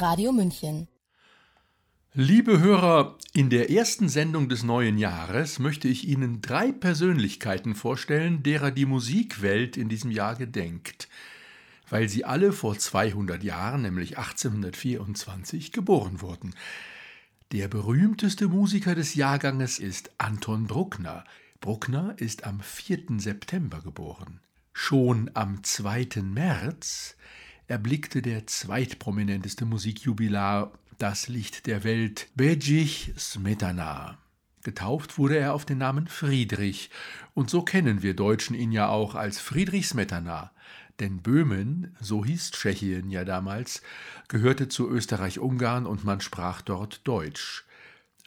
Radio München. Liebe Hörer, in der ersten Sendung des neuen Jahres möchte ich Ihnen drei Persönlichkeiten vorstellen, derer die Musikwelt in diesem Jahr gedenkt, weil sie alle vor 200 Jahren, nämlich 1824, geboren wurden. Der berühmteste Musiker des Jahrganges ist Anton Bruckner. Bruckner ist am 4. September geboren. Schon am 2. März erblickte der zweitprominenteste Musikjubilar das Licht der Welt, Bedřich Smetana. Getauft wurde er auf den Namen Friedrich, und so kennen wir Deutschen ihn ja auch als Friedrich Smetana. Denn Böhmen, so hieß Tschechien ja damals, gehörte zu Österreich-Ungarn und man sprach dort Deutsch.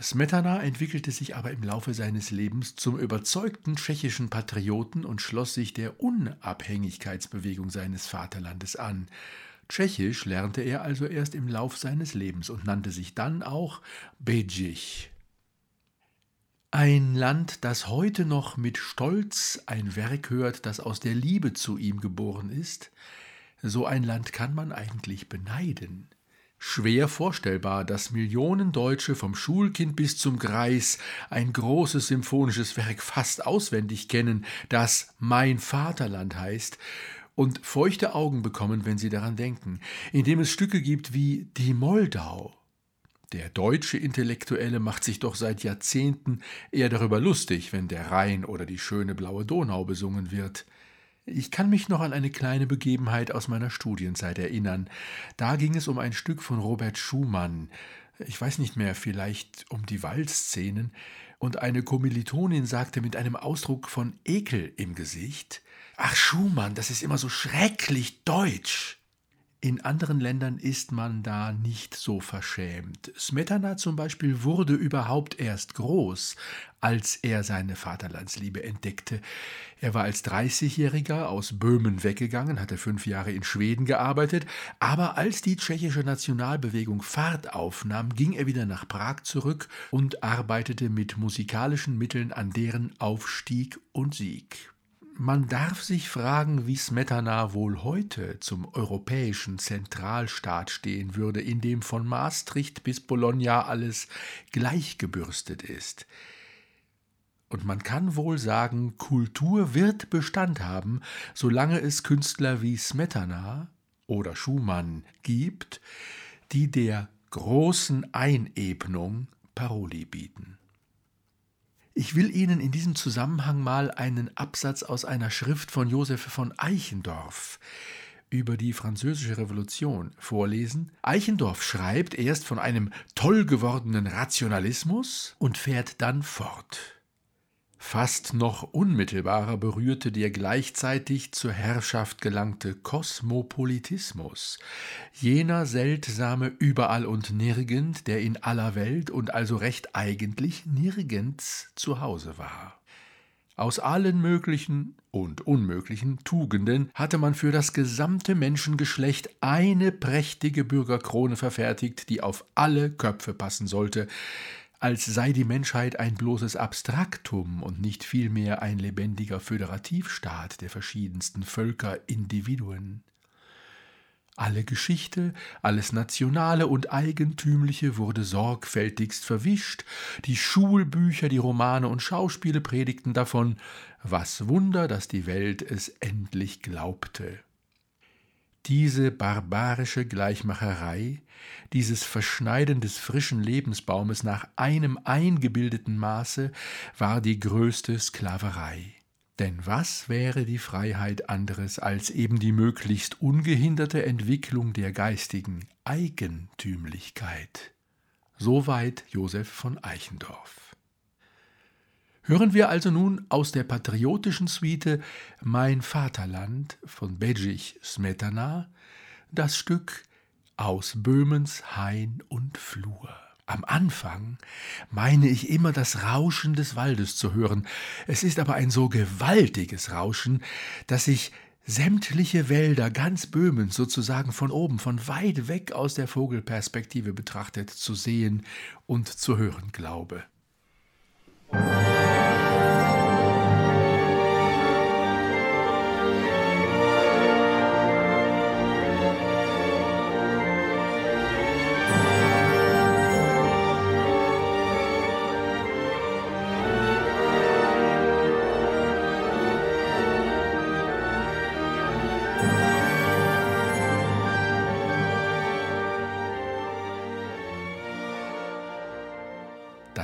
Smetana entwickelte sich aber im Laufe seines Lebens zum überzeugten tschechischen Patrioten und schloss sich der Unabhängigkeitsbewegung seines Vaterlandes an. Tschechisch lernte er also erst im Lauf seines Lebens und nannte sich dann auch Bedřich. Ein Land, das heute noch mit Stolz ein Werk hört, das aus der Liebe zu ihm geboren ist, so ein Land kann man eigentlich beneiden. Schwer vorstellbar, dass Millionen Deutsche vom Schulkind bis zum Greis ein großes symphonisches Werk fast auswendig kennen, das Mein Vaterland heißt, und feuchte Augen bekommen, wenn sie daran denken, indem es Stücke gibt wie Die Moldau. Der deutsche Intellektuelle macht sich doch seit Jahrzehnten eher darüber lustig, wenn der Rhein oder die schöne blaue Donau besungen wird. Ich kann mich noch an eine kleine Begebenheit aus meiner Studienzeit erinnern. Da ging es um ein Stück von Robert Schumann. Ich weiß nicht mehr, vielleicht um die Waldszenen. Und eine Kommilitonin sagte mit einem Ausdruck von Ekel im Gesicht: Ach, Schumann, das ist immer so schrecklich deutsch. In anderen Ländern ist man da nicht so verschämt. Smetana zum Beispiel wurde überhaupt erst groß, als er seine Vaterlandsliebe entdeckte. Er war als 30-Jähriger aus Böhmen weggegangen, hatte fünf Jahre in Schweden gearbeitet, aber als die tschechische Nationalbewegung Fahrt aufnahm, ging er wieder nach Prag zurück und arbeitete mit musikalischen Mitteln an deren Aufstieg und Sieg. Man darf sich fragen, wie Smetana wohl heute zum europäischen Zentralstaat stehen würde, in dem von Maastricht bis Bologna alles gleichgebürstet ist. Und man kann wohl sagen, Kultur wird Bestand haben, solange es Künstler wie Smetana oder Schumann gibt, die der großen Einebnung Paroli bieten. Ich will Ihnen in diesem Zusammenhang mal einen Absatz aus einer Schrift von Joseph von Eichendorff über die Französische Revolution vorlesen. Eichendorff schreibt erst von einem toll gewordenen Rationalismus und fährt dann fort. Fast noch unmittelbarer berührte der gleichzeitig zur Herrschaft gelangte Kosmopolitismus, jener seltsame Überall und nirgend, der in aller Welt und also recht eigentlich nirgends zu Hause war. Aus allen möglichen und unmöglichen Tugenden hatte man für das gesamte Menschengeschlecht eine prächtige Bürgerkrone verfertigt, die auf alle Köpfe passen sollte, als sei die Menschheit ein bloßes Abstraktum und nicht vielmehr ein lebendiger Föderativstaat der verschiedensten Völker, Individuen. Alle Geschichte, alles Nationale und Eigentümliche wurde sorgfältigst verwischt, die Schulbücher, die Romane und Schauspiele predigten davon, was Wunder, dass die Welt es endlich glaubte. Diese barbarische Gleichmacherei, dieses Verschneiden des frischen Lebensbaumes nach einem eingebildeten Maße, war die größte Sklaverei. Denn was wäre die Freiheit anderes als eben die möglichst ungehinderte Entwicklung der geistigen Eigentümlichkeit? Soweit Josef von Eichendorff. Hören wir also nun aus der patriotischen Suite Mein Vaterland von Bedřich Smetana das Stück Aus Böhmens Hain und Flur. Am Anfang meine ich immer das Rauschen des Waldes zu hören. Es ist aber ein so gewaltiges Rauschen, dass ich sämtliche Wälder ganz Böhmens sozusagen von oben, von weit weg aus der Vogelperspektive betrachtet zu sehen und zu hören glaube.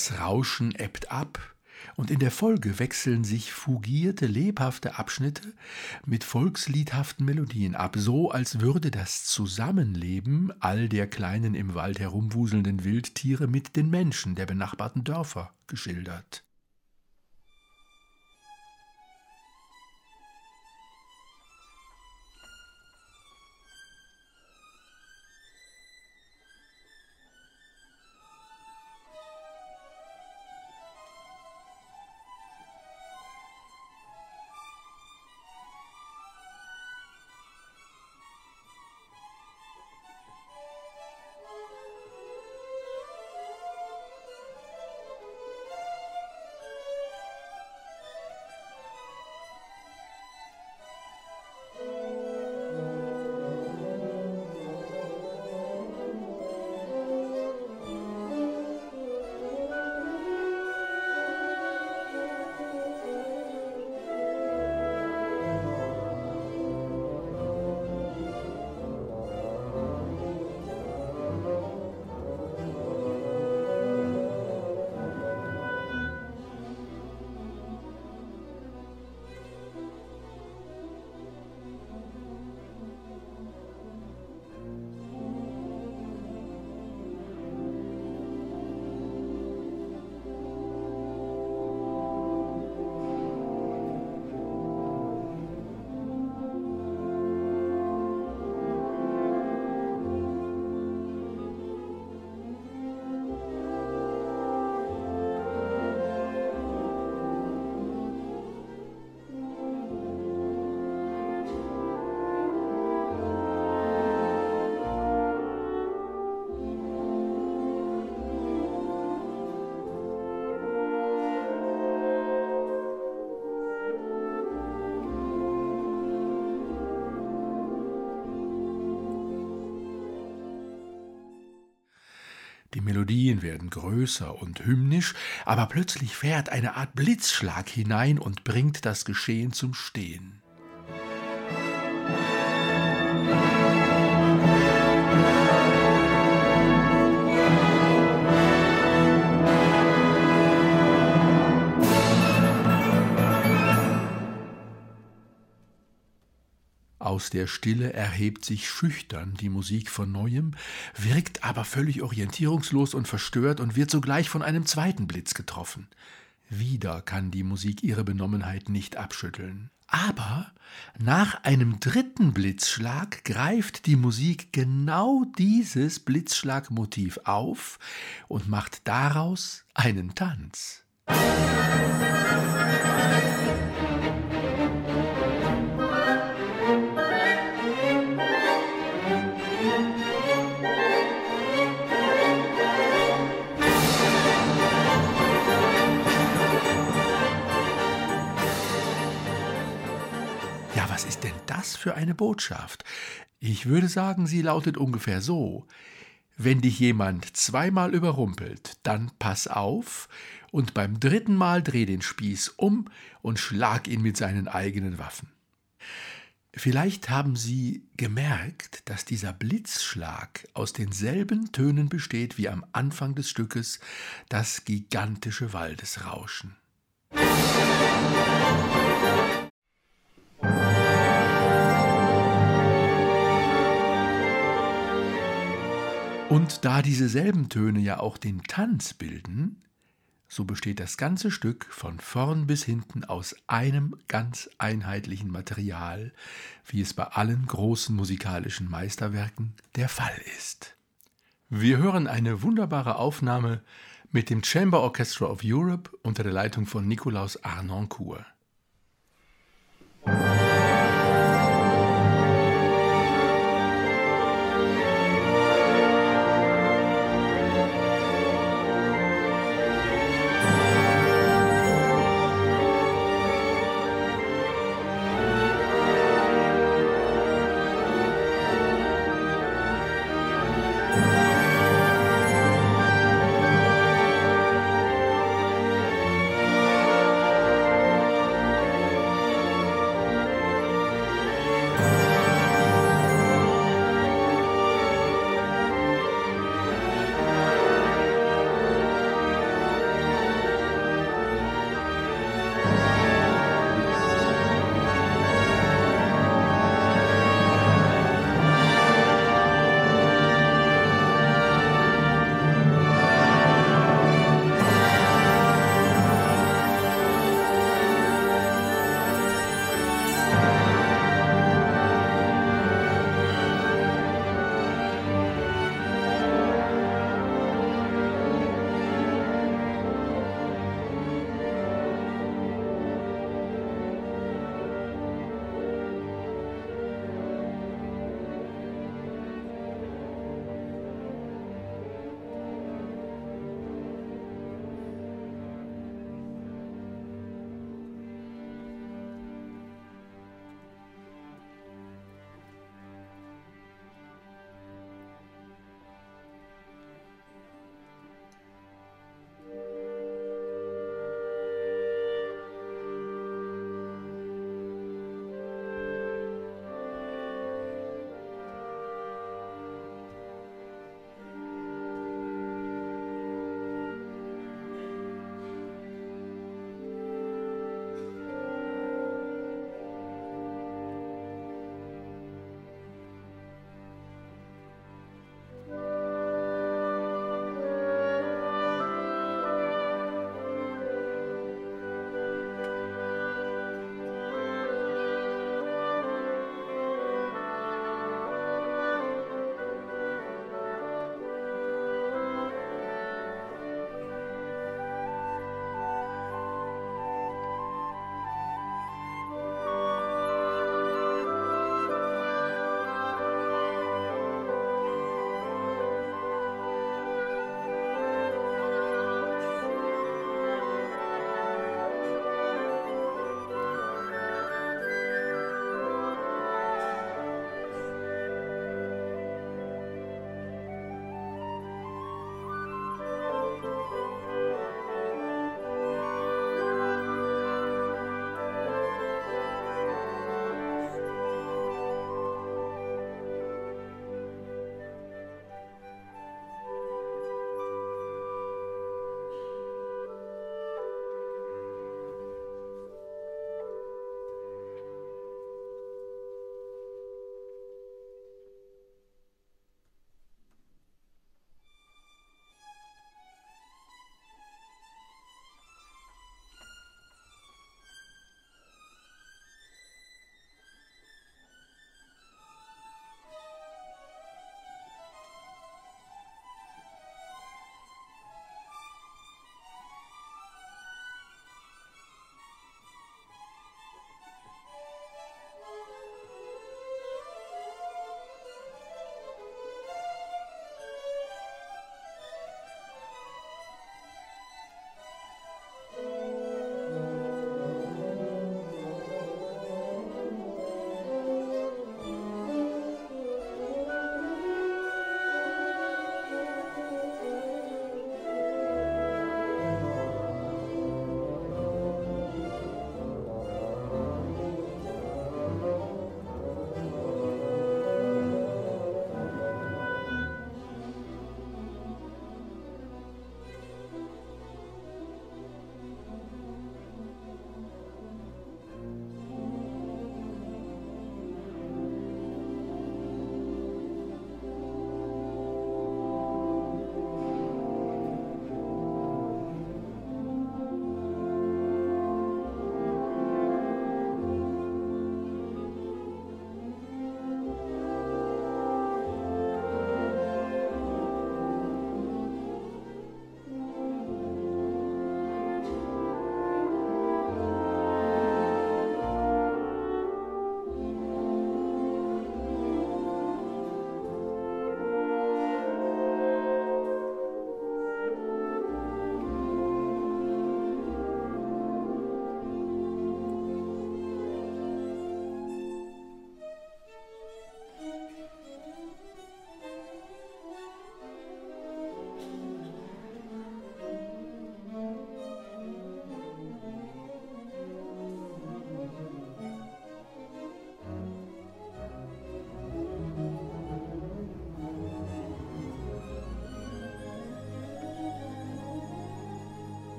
Das Rauschen ebbt ab, und in der Folge wechseln sich fugierte, lebhafte Abschnitte mit volksliedhaften Melodien ab, so als würde das Zusammenleben all der kleinen im Wald herumwuselnden Wildtiere mit den Menschen der benachbarten Dörfer geschildert. Melodien werden größer und hymnisch, aber plötzlich fährt eine Art Blitzschlag hinein und bringt das Geschehen zum Stehen. Aus der Stille erhebt sich schüchtern die Musik von neuem, wirkt aber völlig orientierungslos und verstört und wird sogleich von einem zweiten Blitz getroffen. Wieder kann die Musik ihre Benommenheit nicht abschütteln. Aber nach einem dritten Blitzschlag greift die Musik genau dieses Blitzschlagmotiv auf und macht daraus einen Tanz. was das für eine Botschaft? Ich würde sagen, sie lautet ungefähr so. Wenn dich jemand zweimal überrumpelt, dann pass auf und beim dritten Mal dreh den Spieß um und schlag ihn mit seinen eigenen Waffen. Vielleicht haben Sie gemerkt, dass dieser Blitzschlag aus denselben Tönen besteht wie am Anfang des Stückes das gigantische Waldesrauschen. Und da diese selben Töne ja auch den Tanz bilden, so besteht das ganze Stück von vorn bis hinten aus einem ganz einheitlichen Material, wie es bei allen großen musikalischen Meisterwerken der Fall ist. Wir hören eine wunderbare Aufnahme mit dem Chamber Orchestra of Europe unter der Leitung von Nikolaus Arnoncourt.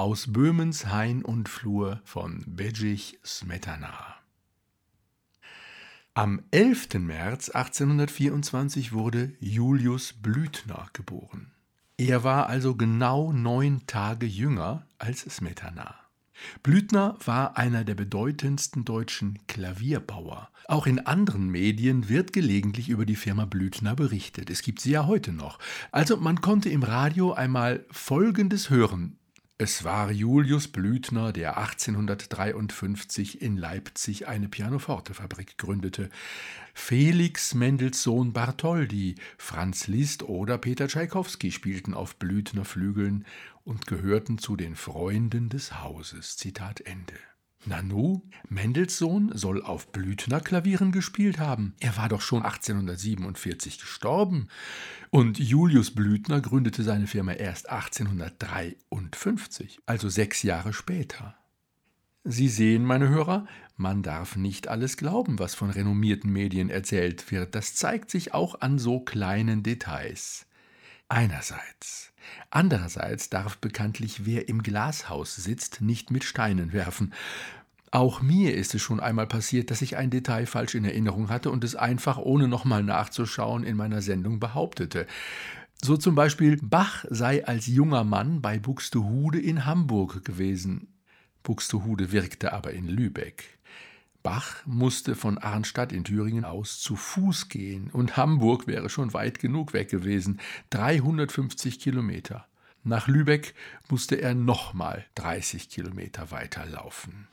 Aus Böhmens Hain und Flur von Bedřich Smetana. Am 11. März 1824 wurde Julius Blüthner geboren. Er war also genau neun Tage jünger als Smetana. Blüthner war einer der bedeutendsten deutschen Klavierbauer. Auch in anderen Medien wird gelegentlich über die Firma Blüthner berichtet. Es gibt sie ja heute noch. Also man konnte im Radio einmal Folgendes hören. Es war Julius Blüthner, der 1853 in Leipzig eine Pianofortefabrik gründete. Felix Mendelssohn Bartholdy, Franz Liszt oder Peter Tschaikowski spielten auf Blüthner Flügeln und gehörten zu den Freunden des Hauses. Zitat Ende. Nanu, Mendelssohn soll auf Blüthner Klavieren gespielt haben. Er war doch schon 1847 gestorben. Und Julius Blüthner gründete seine Firma erst 1853, also sechs Jahre später. Sie sehen, meine Hörer, man darf nicht alles glauben, was von renommierten Medien erzählt wird. Das zeigt sich auch an so kleinen Details. Einerseits. Andererseits darf bekanntlich wer im Glashaus sitzt, nicht mit Steinen werfen. Auch mir ist es schon einmal passiert, dass ich ein Detail falsch in Erinnerung hatte und es einfach ohne nochmal nachzuschauen in meiner Sendung behauptete. So zum Beispiel, Bach sei als junger Mann bei Buxtehude in Hamburg gewesen. Buxtehude wirkte aber in Lübeck. Bach musste von Arnstadt in Thüringen aus zu Fuß gehen und Hamburg wäre schon weit genug weg gewesen, 350 Kilometer. Nach Lübeck musste er nochmal 30 Kilometer weiterlaufen.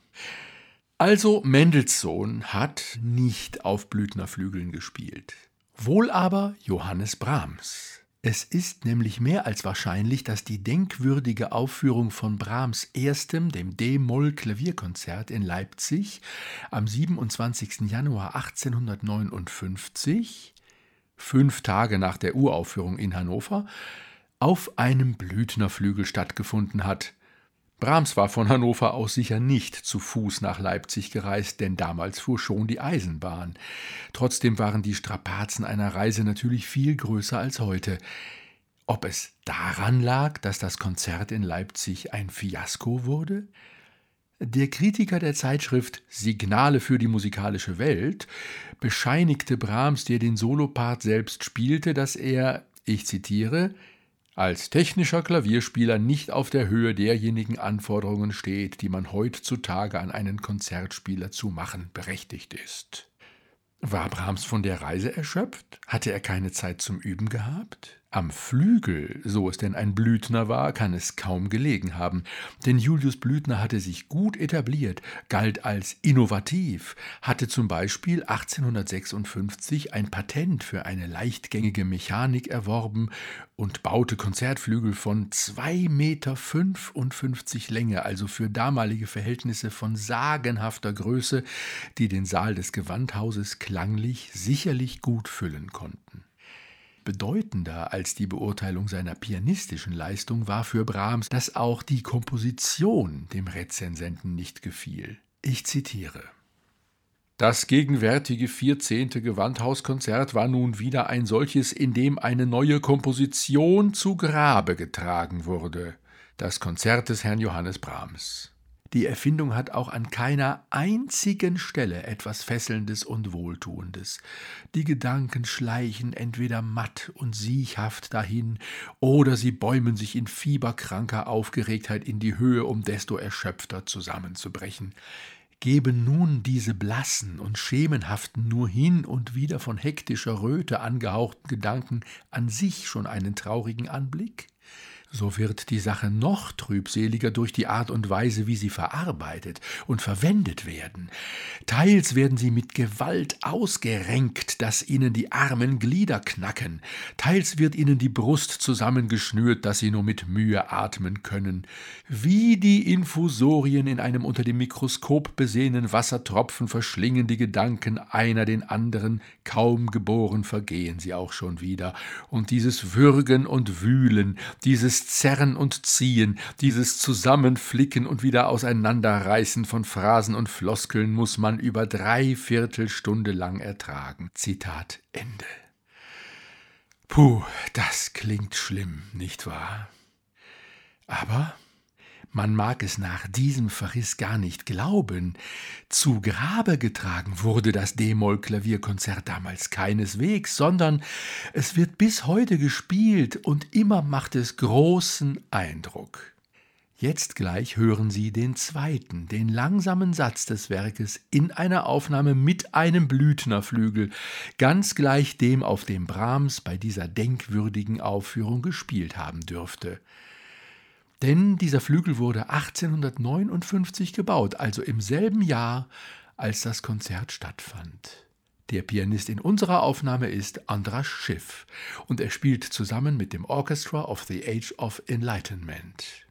Also Mendelssohn hat nicht auf Blüthnerflügeln gespielt, wohl aber Johannes Brahms. Es ist nämlich mehr als wahrscheinlich, dass die denkwürdige Aufführung von Brahms erstem, dem D-Moll-Klavierkonzert in Leipzig am 27. Januar 1859, fünf Tage nach der Uraufführung in Hannover, auf einem Blüthnerflügel stattgefunden hat, Brahms war von Hannover aus sicher nicht zu Fuß nach Leipzig gereist, denn damals fuhr schon die Eisenbahn. Trotzdem waren die Strapazen einer Reise natürlich viel größer als heute. Ob es daran lag, dass das Konzert in Leipzig ein Fiasko wurde? Der Kritiker der Zeitschrift Signale für die musikalische Welt bescheinigte Brahms, der den Solopart selbst spielte, dass er, ich zitiere, als technischer Klavierspieler nicht auf der Höhe derjenigen Anforderungen steht, die man heutzutage an einen Konzertspieler zu machen berechtigt ist. War Brahms von der Reise erschöpft? Hatte er keine Zeit zum Üben gehabt? Am Flügel, so es denn ein Blüthner war, kann es kaum gelegen haben, denn Julius Blüthner hatte sich gut etabliert, galt als innovativ, hatte zum Beispiel 1856 ein Patent für eine leichtgängige Mechanik erworben und baute Konzertflügel von 2,55 Meter Länge, also für damalige Verhältnisse von sagenhafter Größe, die den Saal des Gewandhauses klanglich sicherlich gut füllen konnten. Bedeutender als die Beurteilung seiner pianistischen Leistung war für Brahms, dass auch die Komposition dem Rezensenten nicht gefiel. Ich zitiere das gegenwärtige vierzehnte Gewandhauskonzert war nun wieder ein solches, in dem eine neue Komposition zu Grabe getragen wurde. Das Konzert des Herrn Johannes Brahms. Die Erfindung hat auch an keiner einzigen Stelle etwas Fesselndes und Wohltuendes. Die Gedanken schleichen entweder matt und siechhaft dahin, oder sie bäumen sich in fieberkranker Aufgeregtheit in die Höhe, um desto erschöpfter zusammenzubrechen. Geben nun diese blassen und schemenhaften, nur hin und wieder von hektischer Röte angehauchten Gedanken an sich schon einen traurigen Anblick? So wird die Sache noch trübseliger durch die Art und Weise, wie sie verarbeitet und verwendet werden. Teils werden sie mit Gewalt ausgerenkt, dass ihnen die armen Glieder knacken, teils wird ihnen die Brust zusammengeschnürt, dass sie nur mit Mühe atmen können. Wie die Infusorien in einem unter dem Mikroskop besehenen Wassertropfen verschlingen die Gedanken einer den anderen, kaum geboren vergehen sie auch schon wieder, und dieses Würgen und Wühlen, dieses dieses Zerren und Ziehen, dieses Zusammenflicken und wieder Auseinanderreißen von Phrasen und Floskeln muss man über drei Viertelstunde lang ertragen. Zitat Ende. Puh, das klingt schlimm, nicht wahr? Aber Man mag es nach diesem Verriss gar nicht glauben. Zu Grabe getragen wurde das D-Moll-Klavierkonzert damals keineswegs, sondern es wird bis heute gespielt und immer macht es großen Eindruck. Jetzt gleich hören Sie den zweiten, den langsamen Satz des Werkes in einer Aufnahme mit einem Blüthnerflügel, ganz gleich dem, auf dem Brahms bei dieser denkwürdigen Aufführung gespielt haben dürfte. Denn dieser Flügel wurde 1859 gebaut, also im selben Jahr, als das Konzert stattfand. Der Pianist in unserer Aufnahme ist Andras Schiff und er spielt zusammen mit dem Orchestra of the Age of Enlightenment.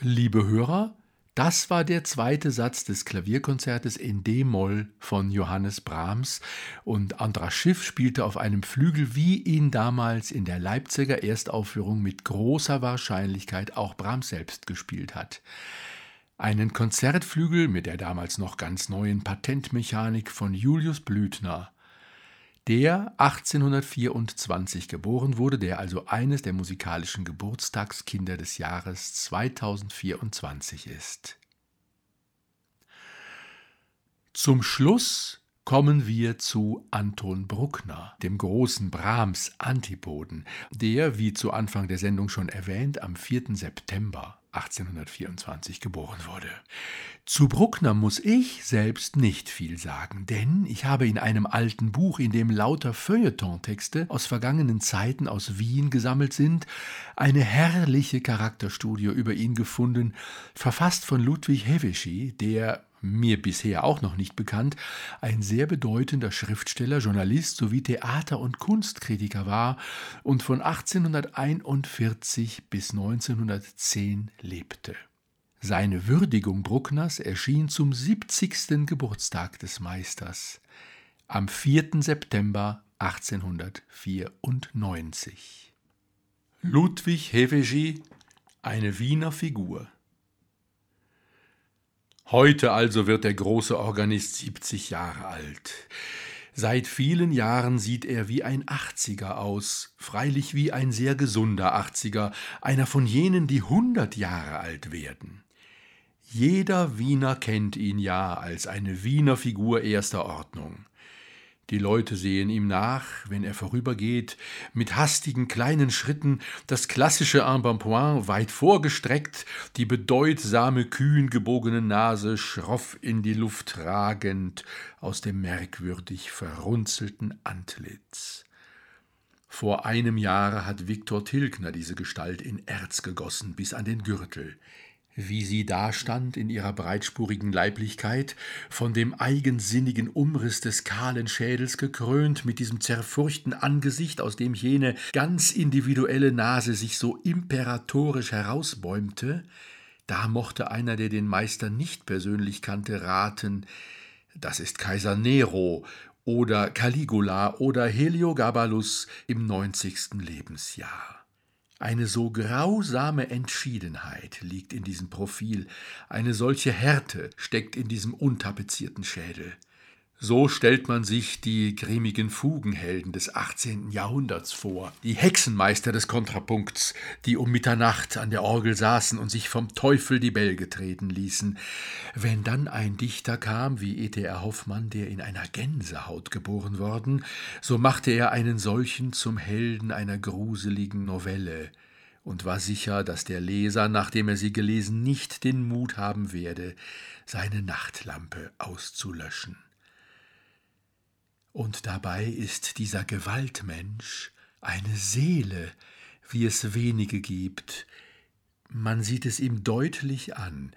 Liebe Hörer, das war der zweite Satz des Klavierkonzertes in D-Moll von Johannes Brahms und Andras Schiff spielte auf einem Flügel, wie ihn damals in der Leipziger Erstaufführung mit großer Wahrscheinlichkeit auch Brahms selbst gespielt hat. Einen Konzertflügel mit der damals noch ganz neuen Patentmechanik von Julius Blüthner der 1824 geboren wurde, der also eines der musikalischen Geburtstagskinder des Jahres 2024 ist. Zum Schluss kommen wir zu Anton Bruckner, dem großen Brahms Antipoden, der, wie zu Anfang der Sendung schon erwähnt, am 4. September 1824 geboren wurde. Zu Bruckner muss ich selbst nicht viel sagen, denn ich habe in einem alten Buch, in dem lauter Feuilletontexte aus vergangenen Zeiten aus Wien gesammelt sind, eine herrliche Charakterstudie über ihn gefunden, verfasst von Ludwig Hevesy, der mir bisher auch noch nicht bekannt, ein sehr bedeutender Schriftsteller, Journalist sowie Theater- und Kunstkritiker war und von 1841 bis 1910 lebte. Seine Würdigung Bruckners erschien zum 70. Geburtstag des Meisters am 4. September 1894. Ludwig Hevesy, eine Wiener Figur. Heute also wird der große Organist 70 Jahre alt. Seit vielen Jahren sieht er wie ein Achtziger aus, freilich wie ein sehr gesunder Achtziger, einer von jenen, die hundert Jahre alt werden. Jeder Wiener kennt ihn ja als eine Wiener Figur erster Ordnung. Die Leute sehen ihm nach, wenn er vorübergeht, mit hastigen kleinen Schritten, das klassische Embonpoint weit vorgestreckt, die bedeutsame kühn gebogene Nase schroff in die Luft ragend aus dem merkwürdig verrunzelten Antlitz. Vor einem Jahre hat Viktor Tilgner diese Gestalt in Erz gegossen bis an den Gürtel wie sie dastand in ihrer breitspurigen Leiblichkeit, von dem eigensinnigen Umriss des kahlen Schädels gekrönt, mit diesem zerfurchten Angesicht, aus dem jene ganz individuelle Nase sich so imperatorisch herausbäumte, da mochte einer, der den Meister nicht persönlich kannte, raten, das ist Kaiser Nero oder Caligula oder Heliogabalus im neunzigsten Lebensjahr. Eine so grausame Entschiedenheit liegt in diesem Profil, eine solche Härte steckt in diesem untapezierten Schädel. So stellt man sich die grimmigen Fugenhelden des 18. Jahrhunderts vor, die Hexenmeister des Kontrapunkts, die um Mitternacht an der Orgel saßen und sich vom Teufel die Bälge treten ließen. Wenn dann ein Dichter kam, wie E.T.R. Hoffmann, der in einer Gänsehaut geboren worden, so machte er einen solchen zum Helden einer gruseligen Novelle und war sicher, dass der Leser, nachdem er sie gelesen, nicht den Mut haben werde, seine Nachtlampe auszulöschen. Und dabei ist dieser Gewaltmensch eine Seele, wie es wenige gibt. Man sieht es ihm deutlich an.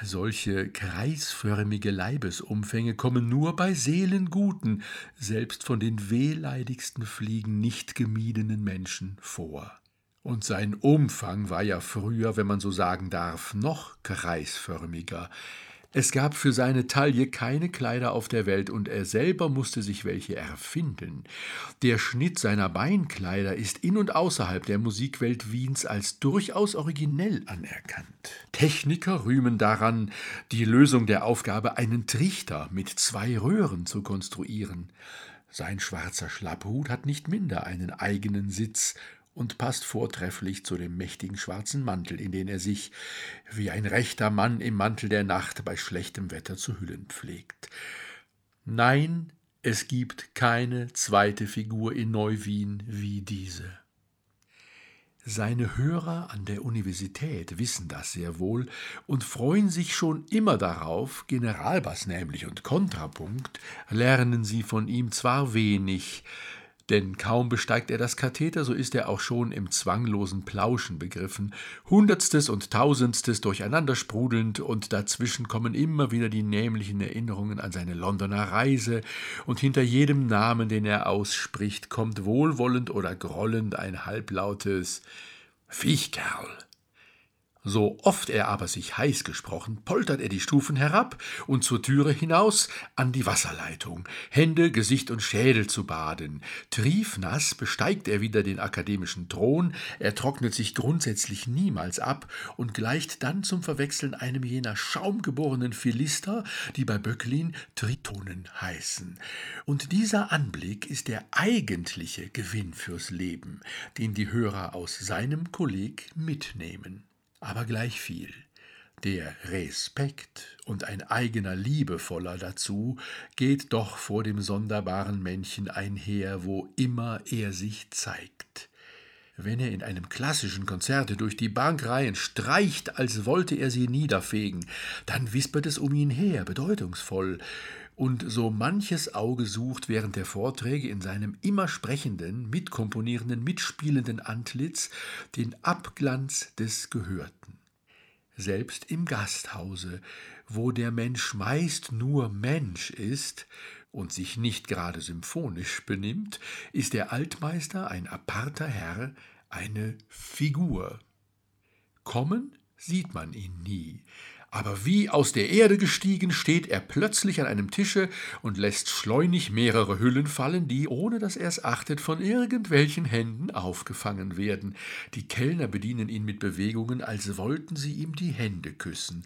Solche kreisförmige Leibesumfänge kommen nur bei Seelenguten, selbst von den wehleidigsten Fliegen nicht gemiedenen Menschen vor. Und sein Umfang war ja früher, wenn man so sagen darf, noch kreisförmiger. Es gab für seine Taille keine Kleider auf der Welt und er selber musste sich welche erfinden. Der Schnitt seiner Beinkleider ist in und außerhalb der Musikwelt Wiens als durchaus originell anerkannt. Techniker rühmen daran, die Lösung der Aufgabe, einen Trichter mit zwei Röhren zu konstruieren. Sein schwarzer Schlapphut hat nicht minder einen eigenen Sitz und passt vortrefflich zu dem mächtigen schwarzen Mantel, in den er sich, wie ein rechter Mann im Mantel der Nacht bei schlechtem Wetter zu hüllen pflegt. Nein, es gibt keine zweite Figur in Neu-Wien wie diese. Seine Hörer an der Universität wissen das sehr wohl und freuen sich schon immer darauf, Generalbass nämlich und Kontrapunkt lernen sie von ihm zwar wenig, denn kaum besteigt er das Katheter, so ist er auch schon im zwanglosen Plauschen begriffen, Hundertstes und Tausendstes durcheinander sprudelnd, und dazwischen kommen immer wieder die nämlichen Erinnerungen an seine Londoner Reise, und hinter jedem Namen, den er ausspricht, kommt wohlwollend oder grollend ein halblautes Viechkerl. So oft er aber sich heiß gesprochen, poltert er die Stufen herab und zur Türe hinaus an die Wasserleitung, Hände, Gesicht und Schädel zu baden. Triefnass besteigt er wieder den akademischen Thron, er trocknet sich grundsätzlich niemals ab und gleicht dann zum Verwechseln einem jener schaumgeborenen Philister, die bei Böcklin Tritonen heißen. Und dieser Anblick ist der eigentliche Gewinn fürs Leben, den die Hörer aus seinem Kolleg mitnehmen aber gleich viel. Der Respekt und ein eigener Liebevoller dazu geht doch vor dem sonderbaren Männchen einher, wo immer er sich zeigt. Wenn er in einem klassischen Konzerte durch die Bankreihen streicht, als wollte er sie niederfegen, dann wispert es um ihn her, bedeutungsvoll, und so manches Auge sucht während der Vorträge in seinem immer sprechenden, mitkomponierenden, mitspielenden Antlitz den Abglanz des Gehörten selbst im Gasthause, wo der Mensch meist nur Mensch ist und sich nicht gerade symphonisch benimmt, ist der Altmeister ein aparter Herr, eine Figur. Kommen sieht man ihn nie, aber wie aus der Erde gestiegen, steht er plötzlich an einem Tische und lässt schleunig mehrere Hüllen fallen, die, ohne dass er es achtet, von irgendwelchen Händen aufgefangen werden. Die Kellner bedienen ihn mit Bewegungen, als wollten sie ihm die Hände küssen.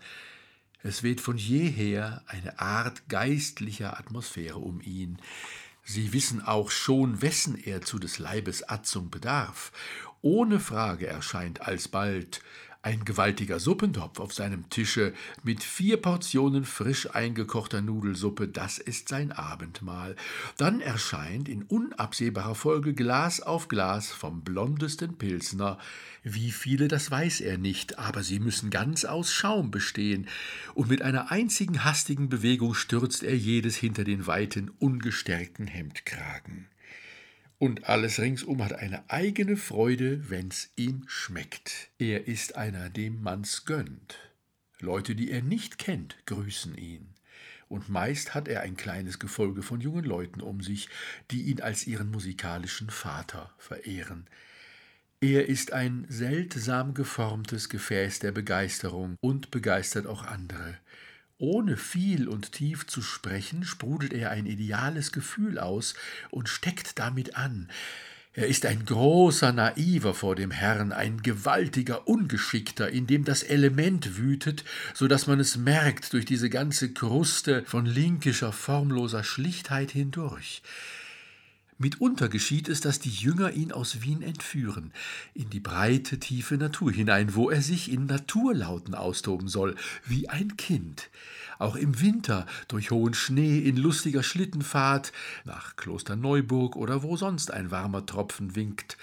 Es weht von jeher eine Art geistlicher Atmosphäre um ihn. Sie wissen auch schon, wessen er zu des Leibes Atzung bedarf. Ohne Frage erscheint alsbald ein gewaltiger Suppentopf auf seinem Tische mit vier Portionen frisch eingekochter Nudelsuppe, das ist sein Abendmahl. Dann erscheint in unabsehbarer Folge Glas auf Glas vom blondesten Pilsner. Wie viele, das weiß er nicht, aber sie müssen ganz aus Schaum bestehen, und mit einer einzigen hastigen Bewegung stürzt er jedes hinter den weiten, ungestärkten Hemdkragen und alles ringsum hat eine eigene Freude, wenn's ihm schmeckt. Er ist einer, dem man's gönnt. Leute, die er nicht kennt, grüßen ihn. Und meist hat er ein kleines Gefolge von jungen Leuten um sich, die ihn als ihren musikalischen Vater verehren. Er ist ein seltsam geformtes Gefäß der Begeisterung und begeistert auch andere. Ohne viel und tief zu sprechen, sprudelt er ein ideales Gefühl aus und steckt damit an. Er ist ein großer Naiver vor dem Herrn, ein gewaltiger Ungeschickter, in dem das Element wütet, so dass man es merkt durch diese ganze Kruste von linkischer, formloser Schlichtheit hindurch. Mitunter geschieht es, dass die Jünger ihn aus Wien entführen, in die breite, tiefe Natur hinein, wo er sich in Naturlauten austoben soll, wie ein Kind. Auch im Winter durch hohen Schnee in lustiger Schlittenfahrt nach Klosterneuburg oder wo sonst ein warmer Tropfen winkt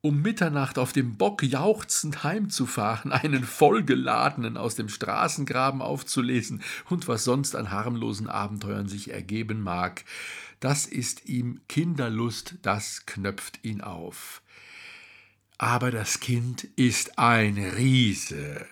um Mitternacht auf dem Bock jauchzend heimzufahren, einen vollgeladenen aus dem Straßengraben aufzulesen und was sonst an harmlosen Abenteuern sich ergeben mag, das ist ihm Kinderlust, das knöpft ihn auf. Aber das Kind ist ein Riese.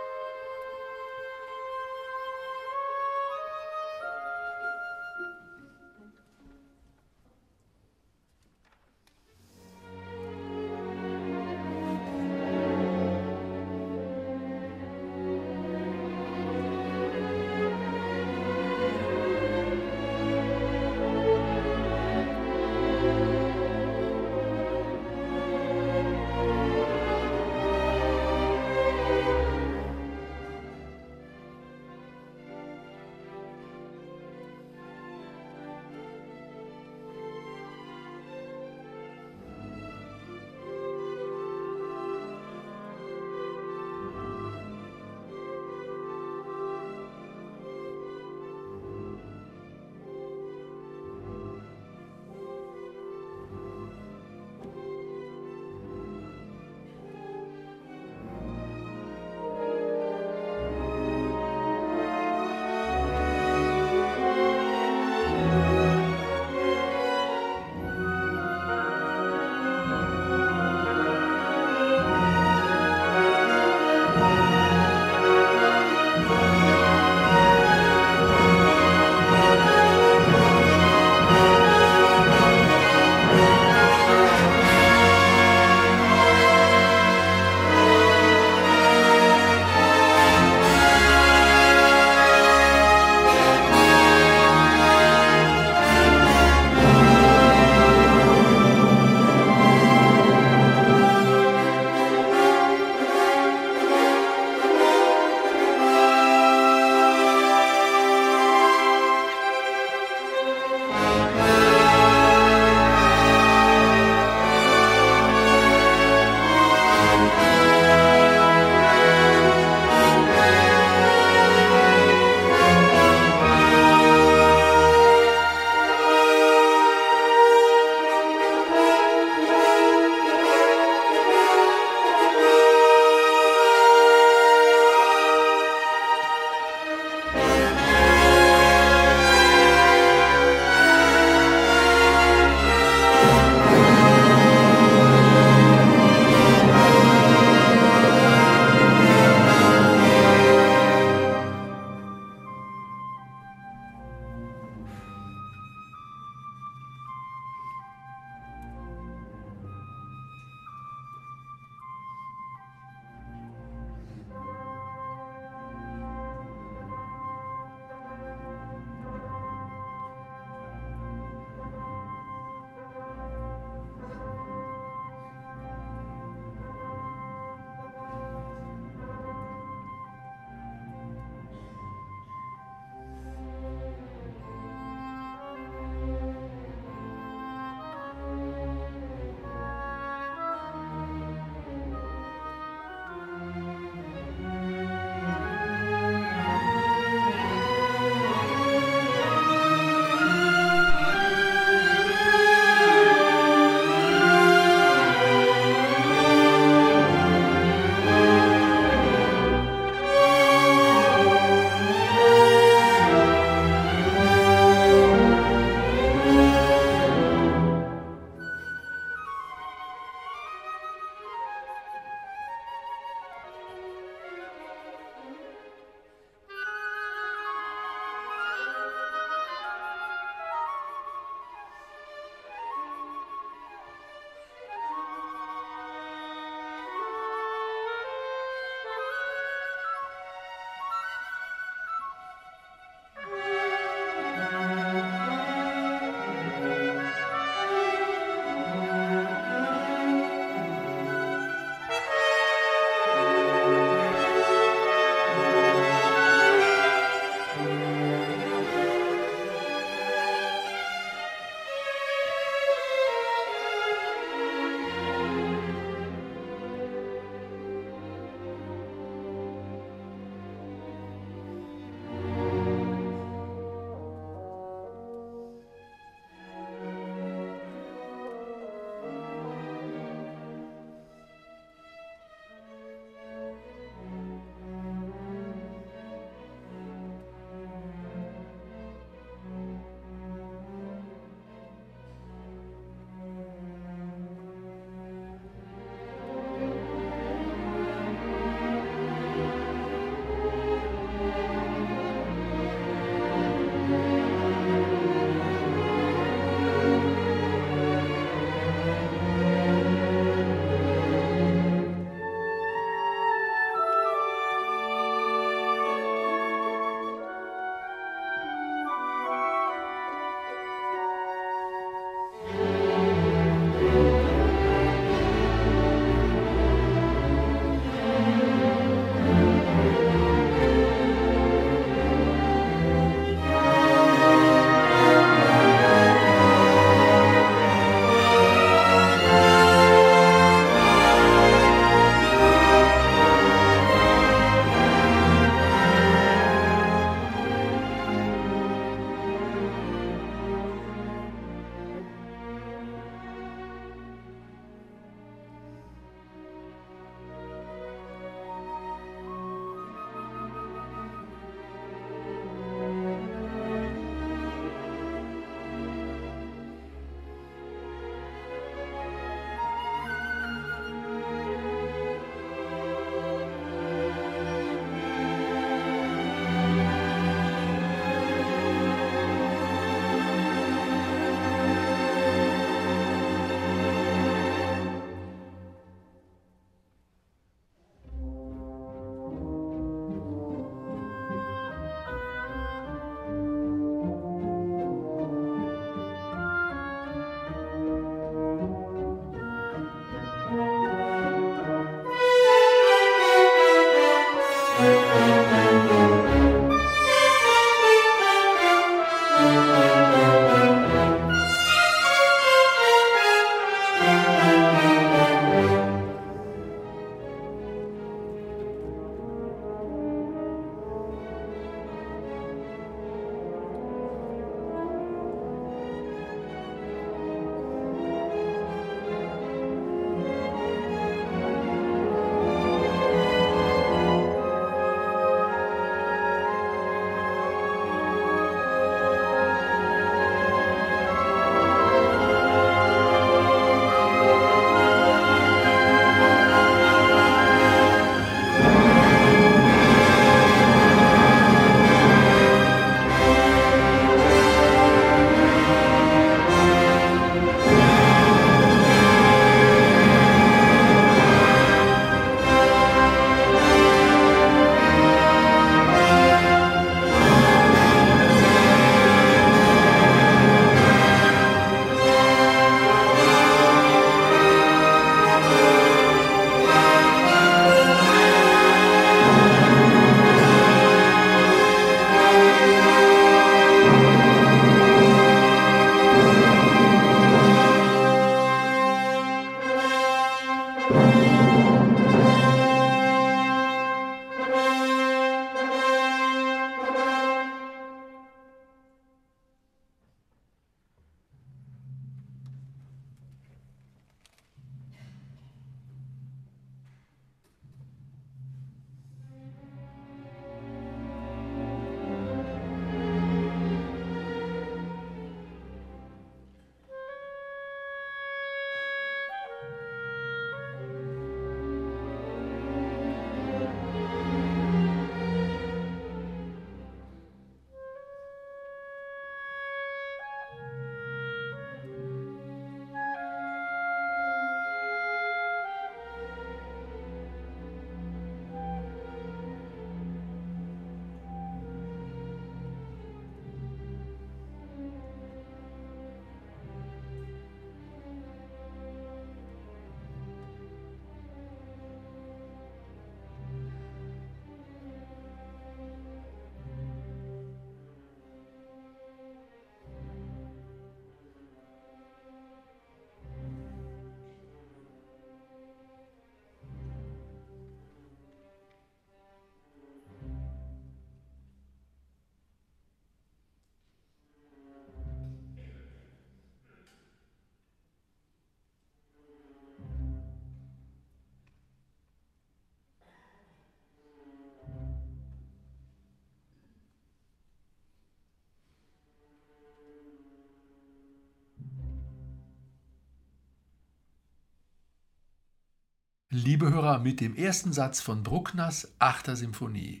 Liebe Hörer, mit dem ersten Satz von Bruckners Achter Symphonie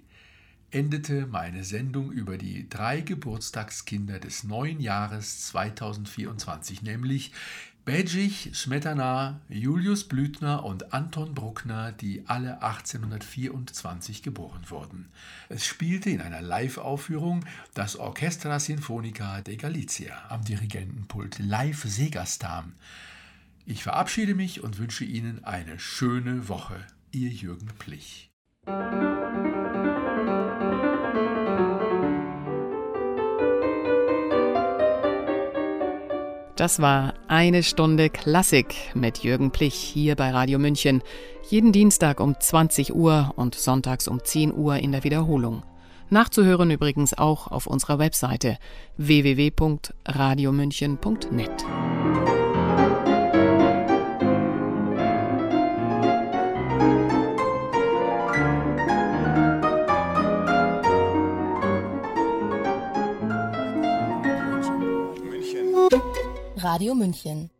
endete meine Sendung über die drei Geburtstagskinder des neuen Jahres 2024, nämlich Bedřich Smetana, Julius Blüthner und Anton Bruckner, die alle 1824 geboren wurden. Es spielte in einer Live-Aufführung das Orchestra Sinfonica de Galicia am Dirigentenpult Live Segerstam. Ich verabschiede mich und wünsche Ihnen eine schöne Woche. Ihr Jürgen Plich. Das war eine Stunde Klassik mit Jürgen Plich hier bei Radio München. Jeden Dienstag um 20 Uhr und sonntags um 10 Uhr in der Wiederholung. Nachzuhören übrigens auch auf unserer Webseite www.radiomünchen.net. Radio München